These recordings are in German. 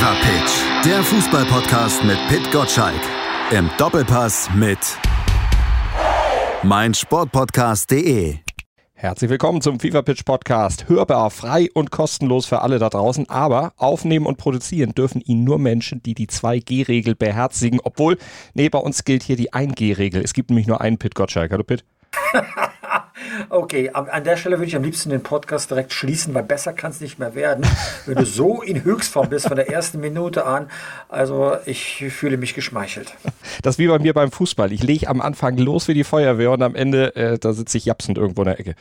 Fever Pitch, der Fußballpodcast mit Pit Gottschalk. Im Doppelpass mit meinsportpodcast.de. Herzlich willkommen zum FIFA Pitch Podcast. Hörbar, frei und kostenlos für alle da draußen. Aber aufnehmen und produzieren dürfen ihn nur Menschen, die die 2G-Regel beherzigen. Obwohl, nee, bei uns gilt hier die 1G-Regel. Es gibt nämlich nur einen Pit Gottschalk. Hallo Pit. okay, an der Stelle würde ich am liebsten den Podcast direkt schließen, weil besser kann es nicht mehr werden, wenn du so in Höchstform bist von der ersten Minute an. Also ich fühle mich geschmeichelt. Das ist wie bei mir beim Fußball. Ich lege am Anfang los wie die Feuerwehr und am Ende, äh, da sitze ich japsend irgendwo in der Ecke.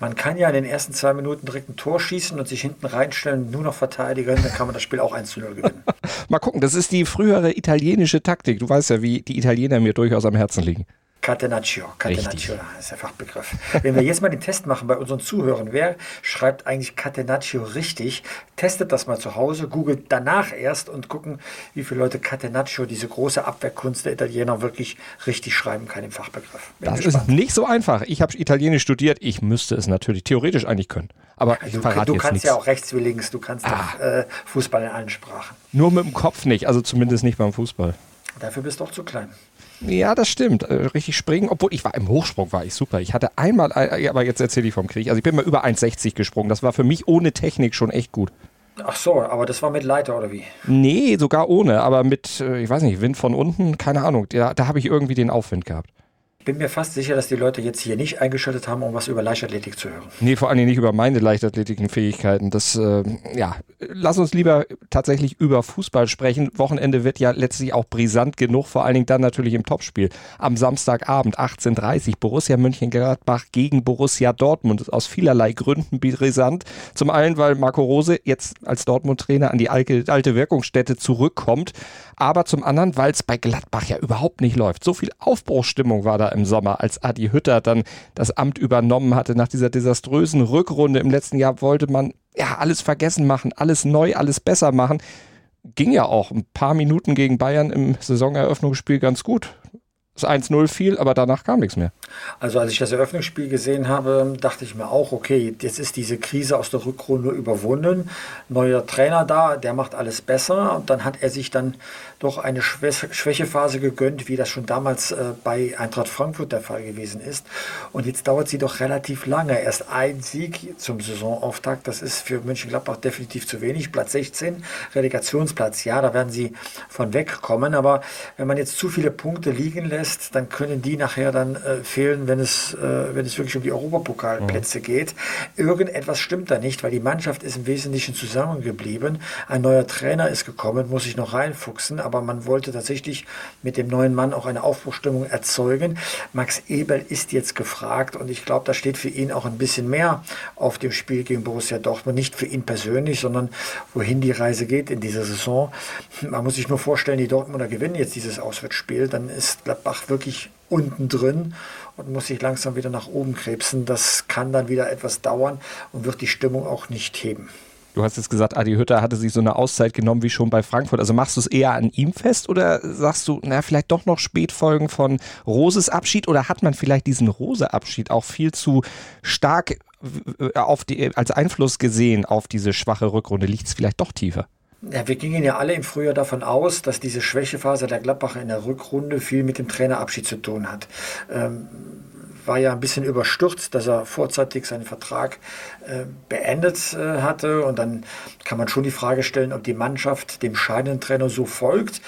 Man kann ja in den ersten zwei Minuten direkt ein Tor schießen und sich hinten reinstellen, nur noch verteidigen, dann kann man das Spiel auch 1 zu 0 gewinnen. Mal gucken, das ist die frühere italienische Taktik. Du weißt ja, wie die Italiener mir durchaus am Herzen liegen. Catenaccio, Catenaccio ist der Fachbegriff. Wenn wir jetzt mal den Test machen bei unseren Zuhörern, wer schreibt eigentlich Catenaccio richtig? Testet das mal zu Hause, googelt danach erst und gucken, wie viele Leute Catenaccio, diese große Abwehrkunst der Italiener, wirklich richtig schreiben kann im Fachbegriff. Bin das gespannt. ist nicht so einfach. Ich habe Italienisch studiert, ich müsste es natürlich theoretisch eigentlich können. Aber du, du kannst nichts. ja auch rechts wie links, du kannst ah. doch äh, Fußball in allen Sprachen. Nur mit dem Kopf nicht, also zumindest nicht beim Fußball. Dafür bist du auch zu klein. Ja, das stimmt. Äh, richtig springen, obwohl ich war im Hochsprung war ich super. Ich hatte einmal, äh, aber jetzt erzähle ich vom Krieg. Also ich bin mal über 1,60 gesprungen. Das war für mich ohne Technik schon echt gut. Ach so, aber das war mit Leiter oder wie? Nee, sogar ohne, aber mit, äh, ich weiß nicht, Wind von unten, keine Ahnung. Da, da habe ich irgendwie den Aufwind gehabt bin mir fast sicher, dass die Leute jetzt hier nicht eingeschaltet haben, um was über Leichtathletik zu hören. Nee, vor allem nicht über meine Leichtathletikenfähigkeiten. Das, äh, ja, lass uns lieber tatsächlich über Fußball sprechen. Wochenende wird ja letztlich auch brisant genug, vor allen Dingen dann natürlich im Topspiel. Am Samstagabend 18.30 Borussia Mönchengladbach gegen Borussia Dortmund. Ist aus vielerlei Gründen brisant. Zum einen, weil Marco Rose jetzt als Dortmund-Trainer an die alte, Wirkungsstätte zurückkommt. Aber zum anderen, weil es bei Gladbach ja überhaupt nicht läuft. So viel Aufbruchsstimmung war da im Sommer, als Adi Hütter dann das Amt übernommen hatte nach dieser desaströsen Rückrunde im letzten Jahr, wollte man ja alles vergessen machen, alles neu, alles besser machen. Ging ja auch ein paar Minuten gegen Bayern im Saisoneröffnungsspiel ganz gut. Das 1-0 fiel, aber danach kam nichts mehr. Also als ich das Eröffnungsspiel gesehen habe, dachte ich mir auch, okay, jetzt ist diese Krise aus der Rückrunde überwunden. Neuer Trainer da, der macht alles besser. Und dann hat er sich dann doch eine Schwächephase gegönnt, wie das schon damals äh, bei Eintracht Frankfurt der Fall gewesen ist. Und jetzt dauert sie doch relativ lange. Erst ein Sieg zum Saisonauftakt, das ist für Mönchengladbach definitiv zu wenig. Platz 16, Relegationsplatz, ja, da werden sie von wegkommen. Aber wenn man jetzt zu viele Punkte liegen lässt, lässt, dann können die nachher dann äh, fehlen, wenn es, äh, wenn es wirklich um die Europapokalplätze mhm. geht. Irgendetwas stimmt da nicht, weil die Mannschaft ist im Wesentlichen zusammengeblieben. Ein neuer Trainer ist gekommen, muss sich noch reinfuchsen, aber man wollte tatsächlich mit dem neuen Mann auch eine Aufbruchstimmung erzeugen. Max Ebel ist jetzt gefragt und ich glaube, da steht für ihn auch ein bisschen mehr auf dem Spiel gegen Borussia Dortmund. Nicht für ihn persönlich, sondern wohin die Reise geht in dieser Saison. Man muss sich nur vorstellen, die Dortmunder gewinnen jetzt dieses Auswärtsspiel, dann ist Gladbach Bach wirklich unten drin und muss sich langsam wieder nach oben krebsen. Das kann dann wieder etwas dauern und wird die Stimmung auch nicht heben. Du hast jetzt gesagt, Adi Hütter hatte sich so eine Auszeit genommen wie schon bei Frankfurt. Also machst du es eher an ihm fest oder sagst du, na, vielleicht doch noch Spätfolgen von Roses Abschied oder hat man vielleicht diesen Rose-Abschied auch viel zu stark äh, auf die, als Einfluss gesehen auf diese schwache Rückrunde? Liegt es vielleicht doch tiefer? Ja, wir gingen ja alle im Frühjahr davon aus, dass diese Schwächephase der Gladbacher in der Rückrunde viel mit dem Trainerabschied zu tun hat. Ähm, war ja ein bisschen überstürzt, dass er vorzeitig seinen Vertrag äh, beendet äh, hatte. Und dann kann man schon die Frage stellen, ob die Mannschaft dem scheidenden Trainer so folgt.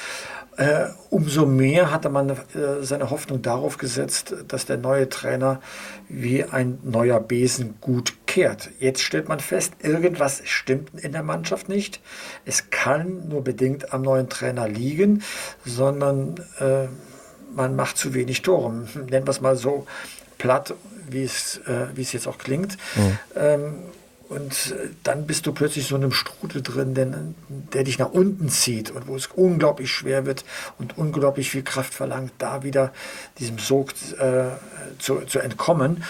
Äh, umso mehr hatte man äh, seine Hoffnung darauf gesetzt, dass der neue Trainer wie ein neuer Besen gut kehrt. Jetzt stellt man fest, irgendwas stimmt in der Mannschaft nicht. Es kann nur bedingt am neuen Trainer liegen, sondern äh, man macht zu wenig Tore. Nennen wir es mal so platt, wie es, äh, wie es jetzt auch klingt. Mhm. Ähm, und dann bist du plötzlich so in einem Strudel drin, der, der dich nach unten zieht und wo es unglaublich schwer wird und unglaublich viel Kraft verlangt, da wieder diesem Sog äh, zu, zu entkommen.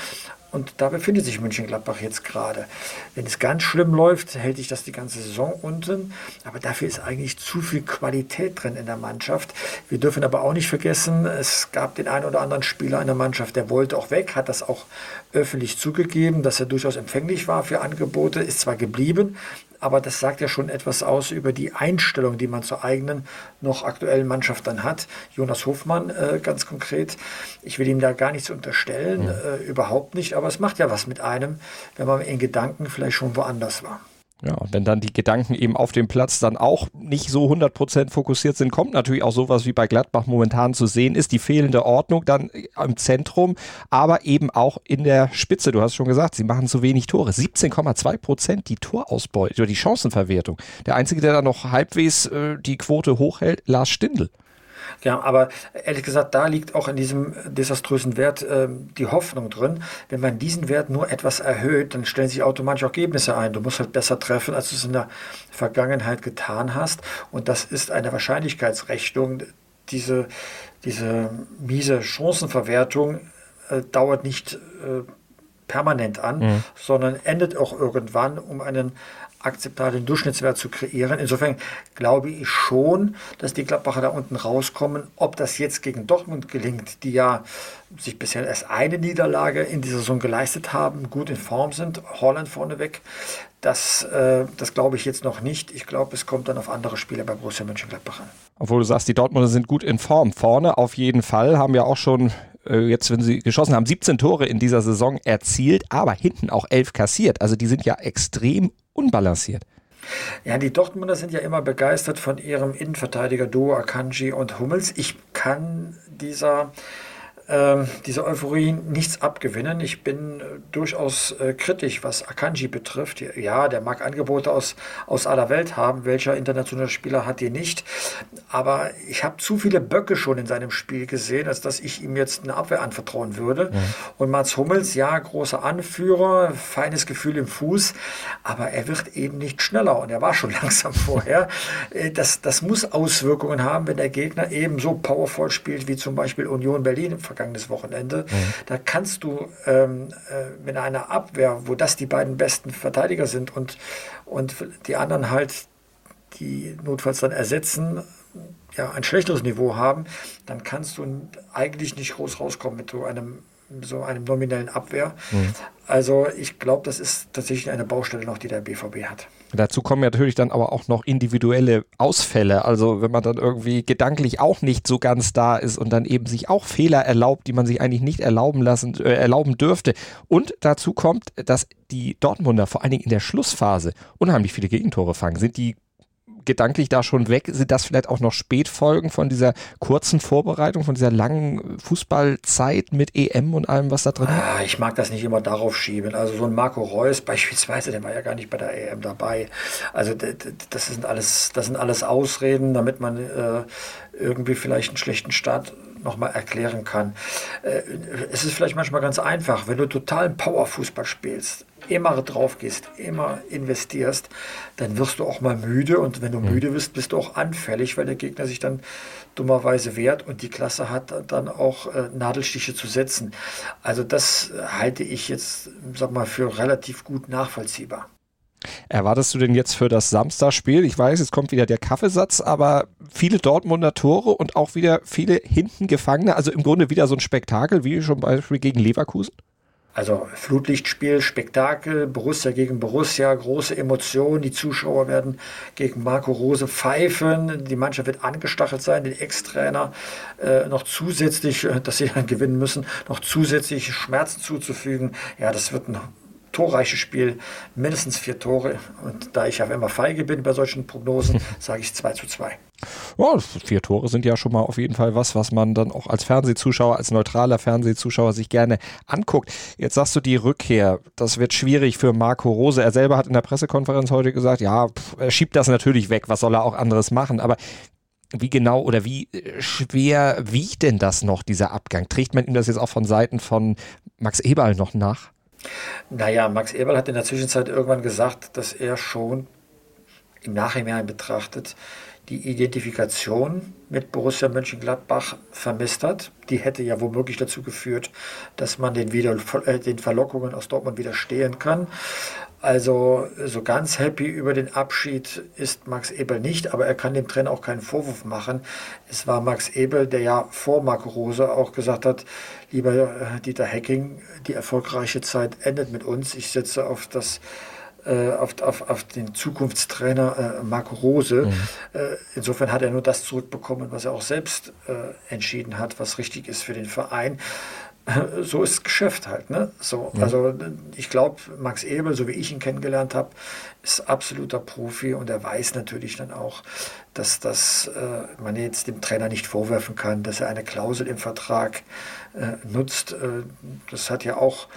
Und da befindet sich München-Gladbach jetzt gerade. Wenn es ganz schlimm läuft, hält sich das die ganze Saison unten. Aber dafür ist eigentlich zu viel Qualität drin in der Mannschaft. Wir dürfen aber auch nicht vergessen, es gab den einen oder anderen Spieler in der Mannschaft, der wollte auch weg, hat das auch öffentlich zugegeben, dass er durchaus empfänglich war für Angebote, ist zwar geblieben, aber das sagt ja schon etwas aus über die Einstellung, die man zur eigenen, noch aktuellen Mannschaft dann hat. Jonas Hofmann äh, ganz konkret, ich will ihm da gar nichts unterstellen, ja. äh, überhaupt nicht, aber es macht ja was mit einem, wenn man in Gedanken vielleicht schon woanders war. Ja, wenn dann die Gedanken eben auf dem Platz dann auch nicht so 100% fokussiert sind, kommt natürlich auch sowas wie bei Gladbach momentan zu sehen ist, die fehlende Ordnung dann im Zentrum, aber eben auch in der Spitze. Du hast schon gesagt, sie machen zu wenig Tore. 17,2% die Torausbeute oder die Chancenverwertung. Der Einzige, der da noch halbwegs äh, die Quote hochhält, Lars Stindl. Ja, aber ehrlich gesagt, da liegt auch in diesem desaströsen Wert äh, die Hoffnung drin. Wenn man diesen Wert nur etwas erhöht, dann stellen sich automatisch Ergebnisse ein. Du musst halt besser treffen, als du es in der Vergangenheit getan hast. Und das ist eine Wahrscheinlichkeitsrechnung. Diese, diese miese Chancenverwertung äh, dauert nicht äh, permanent an, mhm. sondern endet auch irgendwann, um einen akzeptablen Durchschnittswert zu kreieren. Insofern glaube ich schon, dass die Gladbacher da unten rauskommen. Ob das jetzt gegen Dortmund gelingt, die ja sich bisher erst eine Niederlage in dieser Saison geleistet haben, gut in Form sind, Holland vorneweg, das, äh, das glaube ich jetzt noch nicht. Ich glaube, es kommt dann auf andere Spiele bei Borussia Mönchengladbach an. Obwohl du sagst, die Dortmunder sind gut in Form. Vorne auf jeden Fall, haben ja auch schon jetzt, wenn sie geschossen haben, 17 Tore in dieser Saison erzielt, aber hinten auch 11 kassiert. Also die sind ja extrem unbalanciert. Ja, die Dortmunder sind ja immer begeistert von ihrem Innenverteidiger Duo Akanji und Hummels. Ich kann dieser äh, diese Euphorie nichts abgewinnen. Ich bin äh, durchaus äh, kritisch, was Akanji betrifft. Ja, der mag Angebote aus, aus aller Welt haben. Welcher internationale Spieler hat die nicht? Aber ich habe zu viele Böcke schon in seinem Spiel gesehen, als dass ich ihm jetzt eine Abwehr anvertrauen würde. Ja. Und Mats Hummels, ja, großer Anführer, feines Gefühl im Fuß, aber er wird eben nicht schneller und er war schon langsam vorher. Äh, das, das muss Auswirkungen haben, wenn der Gegner eben so powervoll spielt wie zum Beispiel Union Berlin im Vergleich vergangenes Wochenende. Mhm. Da kannst du ähm, äh, mit einer Abwehr, wo das die beiden besten Verteidiger sind und, und die anderen halt, die notfalls dann ersetzen, ja, ein schlechteres Niveau haben, dann kannst du eigentlich nicht groß rauskommen mit so einem so einem nominellen Abwehr. Mhm. Also ich glaube, das ist tatsächlich eine Baustelle noch, die der BVB hat. Dazu kommen ja natürlich dann aber auch noch individuelle Ausfälle. Also wenn man dann irgendwie gedanklich auch nicht so ganz da ist und dann eben sich auch Fehler erlaubt, die man sich eigentlich nicht erlauben lassen, äh, erlauben dürfte. Und dazu kommt, dass die Dortmunder vor allen Dingen in der Schlussphase unheimlich viele Gegentore fangen. Sind die gedanklich da schon weg? Sind das vielleicht auch noch Spätfolgen von dieser kurzen Vorbereitung, von dieser langen Fußballzeit mit EM und allem, was da drin ist? Ah, ich mag das nicht immer darauf schieben. Also so ein Marco Reus beispielsweise, der war ja gar nicht bei der EM dabei. Also das sind alles, das sind alles Ausreden, damit man äh, irgendwie vielleicht einen schlechten Start nochmal erklären kann. Äh, es ist vielleicht manchmal ganz einfach, wenn du totalen Powerfußball spielst, immer drauf gehst, immer investierst, dann wirst du auch mal müde und wenn du mhm. müde bist, bist du auch anfällig, weil der Gegner sich dann dummerweise wehrt und die Klasse hat, dann auch äh, Nadelstiche zu setzen. Also das halte ich jetzt, sag mal, für relativ gut nachvollziehbar. Erwartest du denn jetzt für das Samstagspiel? Ich weiß, es kommt wieder der Kaffeesatz, aber viele Dortmunder Tore und auch wieder viele hinten Gefangene. Also im Grunde wieder so ein Spektakel wie schon Beispiel gegen Leverkusen? Also Flutlichtspiel, Spektakel, Borussia gegen Borussia, große Emotionen. Die Zuschauer werden gegen Marco Rose pfeifen. Die Mannschaft wird angestachelt sein, den Ex-Trainer äh, noch zusätzlich, äh, dass sie dann gewinnen müssen, noch zusätzlich Schmerzen zuzufügen. Ja, das wird ein torreiches Spiel, mindestens vier Tore. Und da ich ja immer feige bin bei solchen Prognosen, sage ich 2 zu 2. Ja, vier Tore sind ja schon mal auf jeden Fall was, was man dann auch als Fernsehzuschauer, als neutraler Fernsehzuschauer sich gerne anguckt. Jetzt sagst du die Rückkehr, das wird schwierig für Marco Rose. Er selber hat in der Pressekonferenz heute gesagt, ja, er schiebt das natürlich weg, was soll er auch anderes machen, aber wie genau oder wie äh, schwer wiegt denn das noch, dieser Abgang? Trägt man ihm das jetzt auch von Seiten von Max Eberl noch nach? Naja, Max Eberl hat in der Zwischenzeit irgendwann gesagt, dass er schon im Nachhinein betrachtet die Identifikation mit Borussia Mönchengladbach vermisst hat. Die hätte ja womöglich dazu geführt, dass man den, wieder, äh, den Verlockungen aus Dortmund widerstehen kann. Also so ganz happy über den Abschied ist Max Ebel nicht, aber er kann dem Trainer auch keinen Vorwurf machen. Es war Max Ebel, der ja vor Marco Rose auch gesagt hat, lieber äh, Dieter Hecking, die erfolgreiche Zeit endet mit uns. Ich setze auf das äh, auf, auf, auf den Zukunftstrainer äh, Marco Rose. Mhm. Äh, insofern hat er nur das zurückbekommen, was er auch selbst äh, entschieden hat, was richtig ist für den Verein. So ist Geschäft halt. Ne? So, ja. Also ich glaube, Max Ebel, so wie ich ihn kennengelernt habe, ist absoluter Profi und er weiß natürlich dann auch, dass das äh, man jetzt dem Trainer nicht vorwerfen kann, dass er eine Klausel im Vertrag äh, nutzt. Äh, das hat ja auch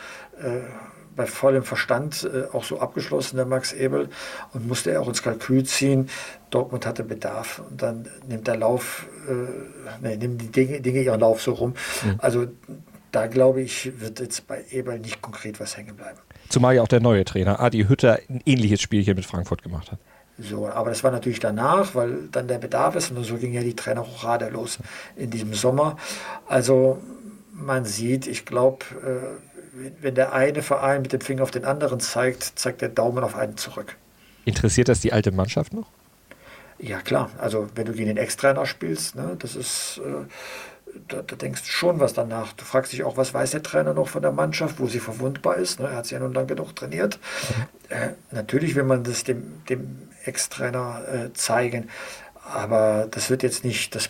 bei vollem Verstand äh, auch so abgeschlossen, der Max Ebel, und musste er auch ins Kalkül ziehen. Dortmund hatte Bedarf und dann nimmt der Lauf, äh, nee, nehmen die Dinge, Dinge ihren Lauf so rum. Mhm. Also da glaube ich, wird jetzt bei Eberl nicht konkret was hängen bleiben. Zumal ja auch der neue Trainer Adi Hütter ein ähnliches Spielchen mit Frankfurt gemacht hat. So, aber das war natürlich danach, weil dann der Bedarf ist und so ging ja die Trainerrochade los in diesem Sommer. Also man sieht, ich glaube, äh, wenn der eine Verein mit dem Finger auf den anderen zeigt, zeigt der Daumen auf einen zurück. Interessiert das die alte Mannschaft noch? Ja, klar. Also, wenn du gegen den Ex-Trainer spielst, ne, das ist. Äh, da, da, denkst du schon was danach. Du fragst dich auch, was weiß der Trainer noch von der Mannschaft, wo sie verwundbar ist. Ne? Er hat sie ja nun lang genug trainiert. Mhm. Äh, natürlich will man das dem, dem Ex-Trainer äh, zeigen, aber das wird jetzt nicht das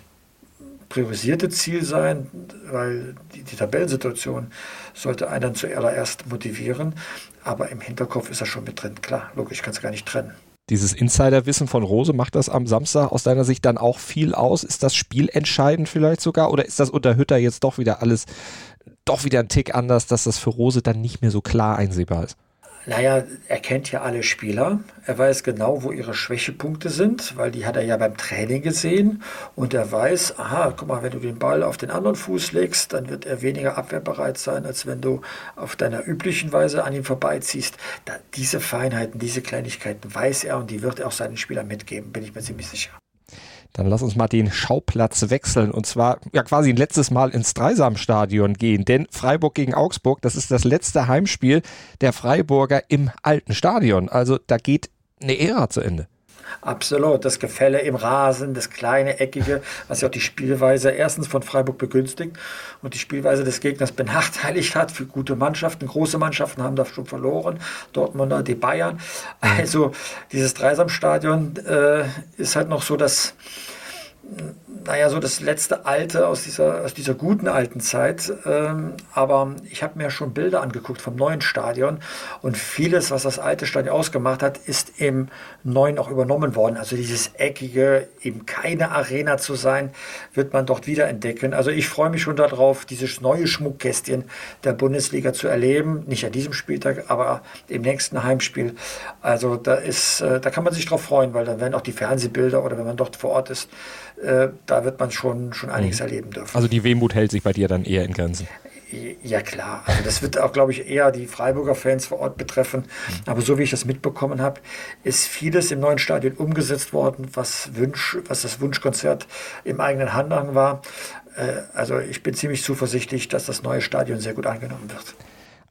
priorisierte Ziel sein, weil die, die Tabellensituation sollte einen zuallererst motivieren. Aber im Hinterkopf ist er schon mit drin. Klar, logisch, kann es gar nicht trennen. Dieses Insiderwissen von Rose macht das am Samstag aus deiner Sicht dann auch viel aus? Ist das Spiel entscheidend vielleicht sogar? Oder ist das unter Hütter jetzt doch wieder alles, doch wieder ein Tick anders, dass das für Rose dann nicht mehr so klar einsehbar ist? Naja, er kennt ja alle Spieler. Er weiß genau, wo ihre Schwächepunkte sind, weil die hat er ja beim Training gesehen. Und er weiß, aha, guck mal, wenn du den Ball auf den anderen Fuß legst, dann wird er weniger abwehrbereit sein, als wenn du auf deiner üblichen Weise an ihm vorbeiziehst. Da, diese Feinheiten, diese Kleinigkeiten weiß er und die wird er auch seinen Spielern mitgeben, bin ich mir ziemlich sicher. Dann lass uns mal den Schauplatz wechseln und zwar ja quasi ein letztes Mal ins Dreisamstadion gehen, denn Freiburg gegen Augsburg, das ist das letzte Heimspiel der Freiburger im alten Stadion. Also da geht eine Ära zu Ende. Absolut. Das Gefälle im Rasen, das kleine, eckige, was ja auch die Spielweise erstens von Freiburg begünstigt und die Spielweise des Gegners benachteiligt hat für gute Mannschaften. Große Mannschaften haben da schon verloren. Dortmunder, die Bayern. Also dieses Dreisamstadion äh, ist halt noch so das naja, so das letzte Alte aus dieser, aus dieser guten alten Zeit. Ähm, aber ich habe mir schon Bilder angeguckt vom neuen Stadion und vieles, was das alte Stadion ausgemacht hat, ist im neuen auch übernommen worden. Also dieses eckige, eben keine Arena zu sein, wird man dort wieder entdecken. Also ich freue mich schon darauf, dieses neue Schmuckkästchen der Bundesliga zu erleben. Nicht an diesem Spieltag, aber im nächsten Heimspiel. Also da ist, äh, da kann man sich drauf freuen, weil dann werden auch die Fernsehbilder oder wenn man dort vor Ort ist, äh, da wird man schon, schon einiges mhm. erleben dürfen. Also die Wehmut hält sich bei dir dann eher in Grenzen. Ja klar, also das wird auch, glaube ich, eher die Freiburger Fans vor Ort betreffen. Mhm. Aber so wie ich das mitbekommen habe, ist vieles im neuen Stadion umgesetzt worden, was, Wunsch, was das Wunschkonzert im eigenen Handlang war. Äh, also ich bin ziemlich zuversichtlich, dass das neue Stadion sehr gut angenommen wird.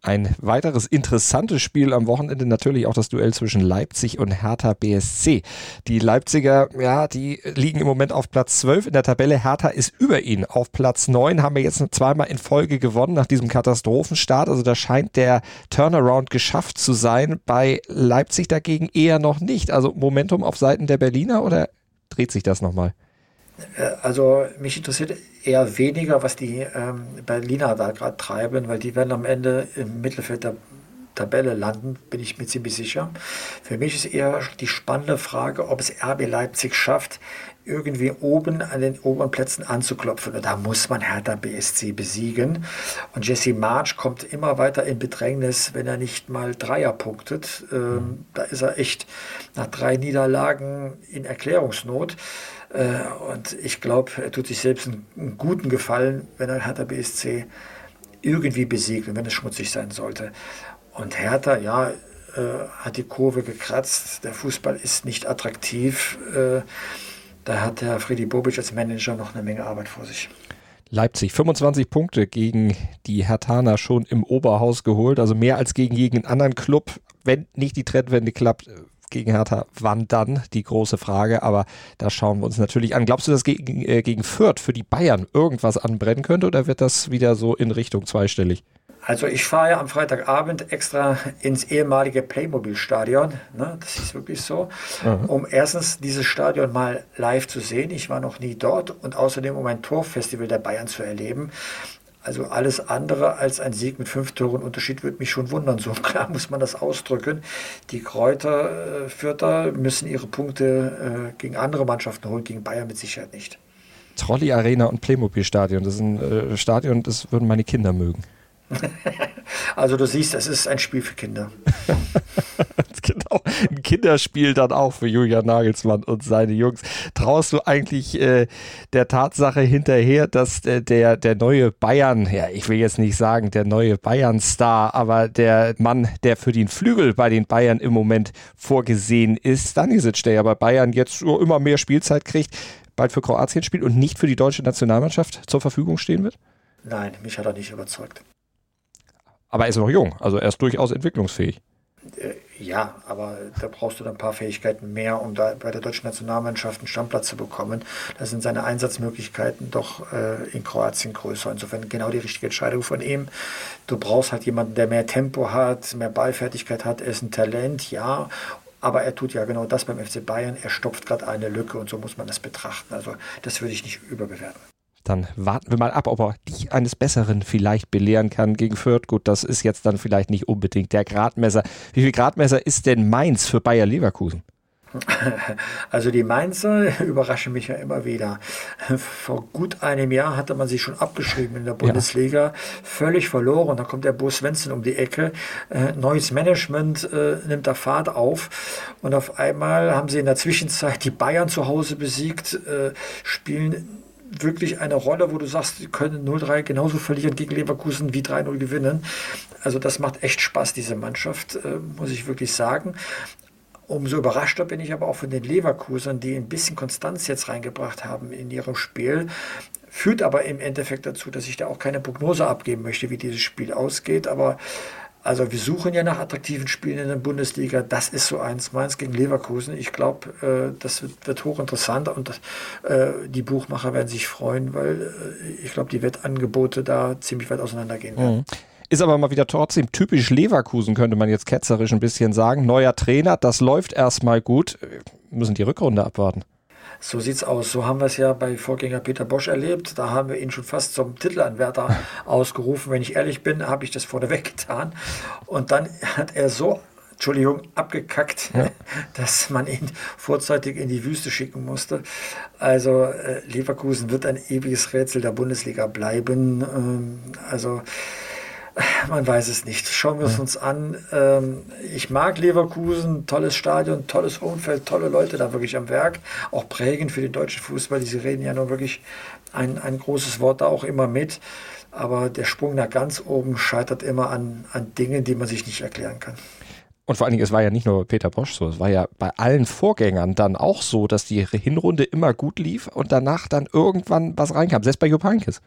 Ein weiteres interessantes Spiel am Wochenende natürlich auch das Duell zwischen Leipzig und Hertha BSC. Die Leipziger, ja, die liegen im Moment auf Platz 12 in der Tabelle. Hertha ist über ihnen auf Platz 9, haben wir jetzt zweimal in Folge gewonnen nach diesem Katastrophenstart. Also da scheint der Turnaround geschafft zu sein. Bei Leipzig dagegen eher noch nicht. Also Momentum auf Seiten der Berliner oder dreht sich das nochmal? Äh, also mich interessiert eher weniger, was die ähm, Berliner da gerade treiben, weil die werden am Ende im Mittelfeld der Tabelle landen, bin ich mir ziemlich sicher. Für mich ist eher die spannende Frage, ob es RB Leipzig schafft, irgendwie oben an den oberen Plätzen anzuklopfen. Und da muss man Hertha BSC besiegen. Und Jesse March kommt immer weiter in Bedrängnis, wenn er nicht mal Dreier punktet. Ähm, da ist er echt nach drei Niederlagen in Erklärungsnot. Äh, und ich glaube, er tut sich selbst einen, guten Gefallen, wenn er Hertha BSC irgendwie besiegt wenn es schmutzig sein sollte. Und Hertha, ja, äh, hat die Kurve gekratzt. Der Fußball ist nicht attraktiv. Äh, da hat der Freddy Bobic als Manager noch eine Menge Arbeit vor sich. Leipzig 25 Punkte gegen die Hertaner schon im Oberhaus geholt, also mehr als gegen jeden anderen Club. Wenn nicht die Trendwende klappt, gegen Hertha, wann dann? Die große Frage, aber da schauen wir uns natürlich an. Glaubst du, dass gegen, äh, gegen Fürth für die Bayern irgendwas anbrennen könnte oder wird das wieder so in Richtung zweistellig? Also ich fahre ja am Freitagabend extra ins ehemalige Playmobil-Stadion, ne, das ist wirklich so, mhm. um erstens dieses Stadion mal live zu sehen. Ich war noch nie dort und außerdem um ein Torfestival der Bayern zu erleben. Also alles andere als ein Sieg mit fünf Toren Unterschied würde mich schon wundern. So klar muss man das ausdrücken. Die Kräuter äh, müssen ihre Punkte äh, gegen andere Mannschaften holen, gegen Bayern mit Sicherheit nicht. Trolley Arena und Playmobil Stadion, das ist ein äh, Stadion, das würden meine Kinder mögen. Also du siehst, es ist ein Spiel für Kinder. genau, ein Kinderspiel dann auch für Julian Nagelsmann und seine Jungs. Traust du eigentlich äh, der Tatsache hinterher, dass äh, der, der neue Bayern, ja, ich will jetzt nicht sagen der neue Bayern-Star, aber der Mann, der für den Flügel bei den Bayern im Moment vorgesehen ist, Stanisic, der ja bei Bayern jetzt immer mehr Spielzeit kriegt, bald für Kroatien spielt und nicht für die deutsche Nationalmannschaft zur Verfügung stehen wird? Nein, mich hat er nicht überzeugt. Aber er ist noch jung, also er ist durchaus entwicklungsfähig. Äh, ja, aber da brauchst du dann ein paar Fähigkeiten mehr, um da bei der deutschen Nationalmannschaft einen Stammplatz zu bekommen. Da sind seine Einsatzmöglichkeiten doch äh, in Kroatien größer. Insofern genau die richtige Entscheidung von ihm. Du brauchst halt jemanden, der mehr Tempo hat, mehr Ballfertigkeit hat. Er ist ein Talent, ja. Aber er tut ja genau das beim FC Bayern. Er stopft gerade eine Lücke und so muss man das betrachten. Also das würde ich nicht überbewerten. Dann warten wir mal ab, ob er dich eines Besseren vielleicht belehren kann gegen Fürth. Gut, das ist jetzt dann vielleicht nicht unbedingt der Gradmesser. Wie viel Gradmesser ist denn Mainz für Bayer Leverkusen? Also die Mainzer überraschen mich ja immer wieder. Vor gut einem Jahr hatte man sie schon abgeschrieben in der Bundesliga, ja. völlig verloren. Da kommt der Bo Svensson um die Ecke, äh, neues Management äh, nimmt da Fahrt auf und auf einmal haben sie in der Zwischenzeit die Bayern zu Hause besiegt, äh, spielen wirklich eine Rolle, wo du sagst, sie können 0-3 genauso verlieren gegen Leverkusen wie 3-0 gewinnen. Also das macht echt Spaß, diese Mannschaft, äh, muss ich wirklich sagen. Umso überraschter bin ich aber auch von den Leverkusern, die ein bisschen Konstanz jetzt reingebracht haben in ihrem Spiel. Führt aber im Endeffekt dazu, dass ich da auch keine Prognose abgeben möchte, wie dieses Spiel ausgeht. Aber also wir suchen ja nach attraktiven Spielen in der Bundesliga. Das ist so eins. Mainz gegen Leverkusen. Ich glaube, äh, das wird, wird hochinteressant und äh, die Buchmacher werden sich freuen, weil äh, ich glaube, die Wettangebote da ziemlich weit auseinandergehen werden. Mhm. Ist aber mal wieder trotzdem typisch Leverkusen, könnte man jetzt ketzerisch ein bisschen sagen. Neuer Trainer, das läuft erstmal gut. Wir müssen die Rückrunde abwarten. So sieht's aus. So haben wir es ja bei Vorgänger Peter Bosch erlebt. Da haben wir ihn schon fast zum Titelanwärter ausgerufen. Wenn ich ehrlich bin, habe ich das vorneweg getan. Und dann hat er so Entschuldigung, abgekackt, ja. dass man ihn vorzeitig in die Wüste schicken musste. Also äh, Leverkusen wird ein ewiges Rätsel der Bundesliga bleiben. Ähm, also man weiß es nicht. Schauen wir es uns an. Ähm, ich mag Leverkusen, tolles Stadion, tolles Umfeld, tolle Leute da wirklich am Werk. Auch prägend für den deutschen Fußball. Sie reden ja nun wirklich ein, ein großes Wort da auch immer mit. Aber der Sprung nach ganz oben scheitert immer an, an Dingen, die man sich nicht erklären kann. Und vor allen Dingen, es war ja nicht nur Peter Bosch so, es war ja bei allen Vorgängern dann auch so, dass die Hinrunde immer gut lief und danach dann irgendwann was reinkam, selbst bei Jupp Heynckes.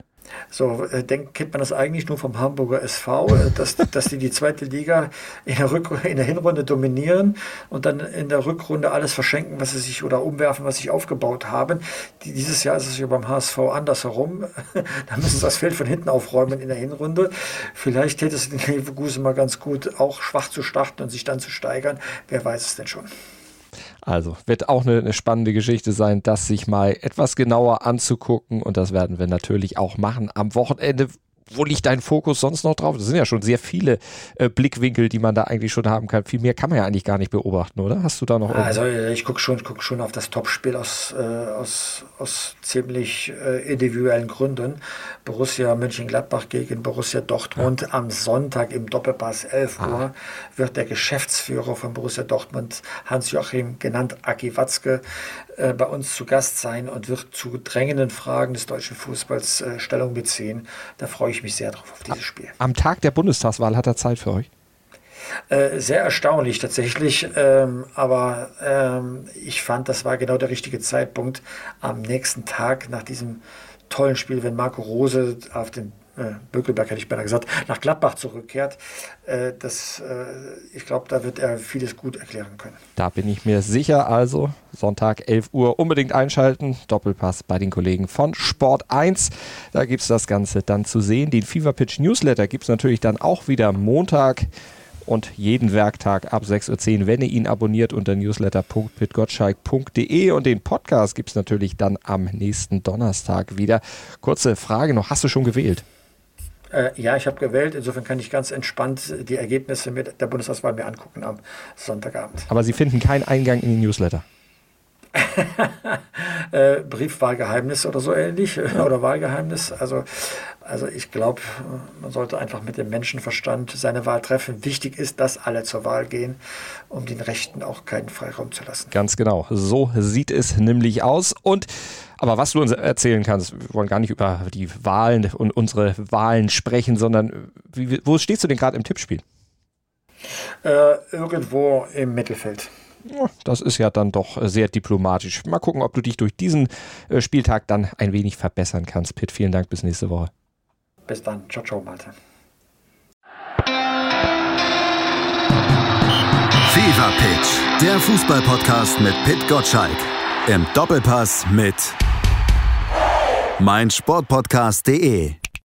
So, äh, denkt, kennt man das eigentlich nur vom Hamburger SV, äh, dass, dass die die zweite Liga in der, Rück in der Hinrunde dominieren und dann in der Rückrunde alles verschenken, was sie sich oder umwerfen, was sie aufgebaut haben. Die, dieses Jahr ist es ja beim HSV andersherum. da müssen sie das Feld von hinten aufräumen in der Hinrunde. Vielleicht hätte es den Leverkusen mal ganz gut, auch schwach zu starten und sich dann zu steigern. Wer weiß es denn schon. Also wird auch eine, eine, spannende Geschichte sein, das sich mal etwas genauer anzugucken. Und das werden wir natürlich auch machen. Am Wochenende wo liegt dein Fokus sonst noch drauf? Das sind ja schon sehr viele äh, Blickwinkel, die man da eigentlich schon haben kann. Viel mehr kann man ja eigentlich gar nicht beobachten, oder? Hast du da noch Also ich gucke schon, guck schon auf das Topspiel aus, äh, aus, aus ziemlich äh, individuellen Gründen. Borussia Mönchengladbach gegen Borussia Dortmund ja. am Sonntag im Doppelpass 11 ah. Uhr wird der Geschäftsführer von Borussia Dortmund, Hans-Joachim, genannt Aki Watzke, äh, bei uns zu Gast sein und wird zu drängenden Fragen des deutschen Fußballs äh, Stellung beziehen. Da freue ich mich sehr drauf auf dieses Spiel. Am Tag der Bundestagswahl hat er Zeit für euch? Äh, sehr erstaunlich tatsächlich, ähm, aber ähm, ich fand, das war genau der richtige Zeitpunkt am nächsten Tag nach diesem tollen Spiel, wenn Marco Rose auf den äh, Bökelberg hätte ich beinahe gesagt, nach Gladbach zurückkehrt. Äh, das, äh, ich glaube, da wird er vieles gut erklären können. Da bin ich mir sicher. Also Sonntag 11 Uhr unbedingt einschalten. Doppelpass bei den Kollegen von Sport 1. Da gibt es das Ganze dann zu sehen. Den Fever Pitch Newsletter gibt es natürlich dann auch wieder Montag und jeden Werktag ab 6.10 Uhr, wenn ihr ihn abonniert unter newsletter.pitgottschalk.de und den Podcast gibt es natürlich dann am nächsten Donnerstag wieder. Kurze Frage noch, hast du schon gewählt? Äh, ja, ich habe gewählt. Insofern kann ich ganz entspannt die Ergebnisse mit der Bundestagswahl mir angucken am Sonntagabend. Aber Sie finden keinen Eingang in den Newsletter. äh, Briefwahlgeheimnis oder so ähnlich oder Wahlgeheimnis. Also, also ich glaube, man sollte einfach mit dem Menschenverstand seine Wahl treffen. Wichtig ist, dass alle zur Wahl gehen, um den Rechten auch keinen Freiraum zu lassen. Ganz genau. So sieht es nämlich aus. Und aber was du uns erzählen kannst, wir wollen gar nicht über die Wahlen und unsere Wahlen sprechen, sondern wie, wo stehst du denn gerade im Tippspiel? Äh, irgendwo im Mittelfeld. Das ist ja dann doch sehr diplomatisch. Mal gucken, ob du dich durch diesen äh, Spieltag dann ein wenig verbessern kannst. Pitt, vielen Dank, bis nächste Woche. Bis dann. Ciao, ciao, Malte. Fever Pitch, der Fußballpodcast mit Pitt Gottschalk. Im Doppelpass mit meinsportpodcast.de